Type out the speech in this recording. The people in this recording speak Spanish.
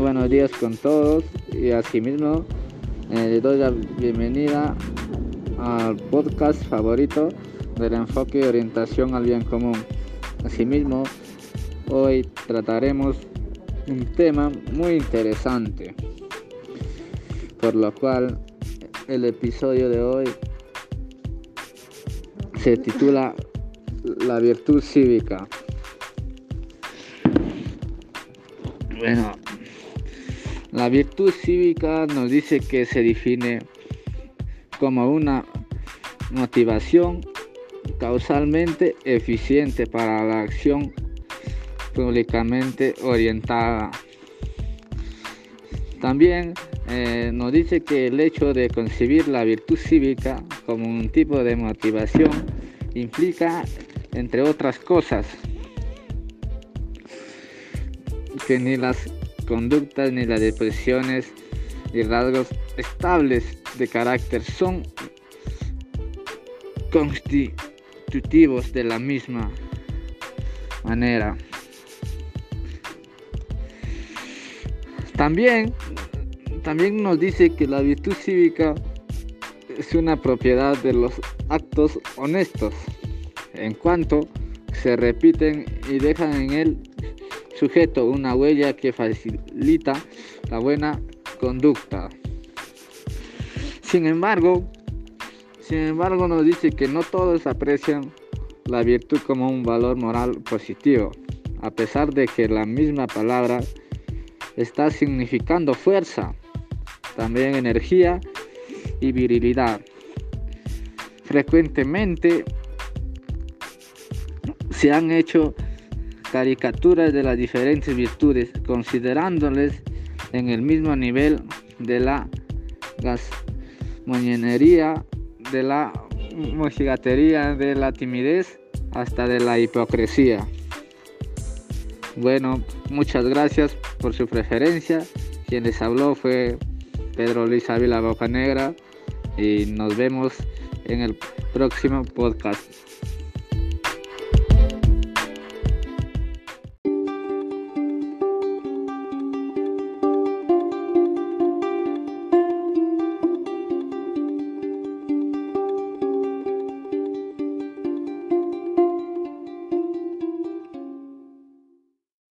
buenos días con todos y asimismo eh, le doy la bienvenida al podcast favorito del enfoque y orientación al bien común. Asimismo, hoy trataremos un tema muy interesante, por lo cual el episodio de hoy se titula La virtud cívica. Bueno, la virtud cívica nos dice que se define como una motivación causalmente eficiente para la acción públicamente orientada. También eh, nos dice que el hecho de concebir la virtud cívica como un tipo de motivación implica, entre otras cosas, que ni las conductas ni las depresiones y rasgos estables de carácter son constitutivos de la misma manera. También, también nos dice que la virtud cívica es una propiedad de los actos honestos, en cuanto se repiten y dejan en él sujeto una huella que facilita la buena conducta. Sin embargo, sin embargo nos dice que no todos aprecian la virtud como un valor moral positivo, a pesar de que la misma palabra está significando fuerza, también energía y virilidad. Frecuentemente se han hecho caricaturas de las diferentes virtudes, considerándoles en el mismo nivel de la gasmoñenería, de la mojigatería, de la timidez, hasta de la hipocresía. Bueno, muchas gracias por su preferencia. Quien les habló fue Pedro Luis Ávila Boca Negra y nos vemos en el próximo podcast.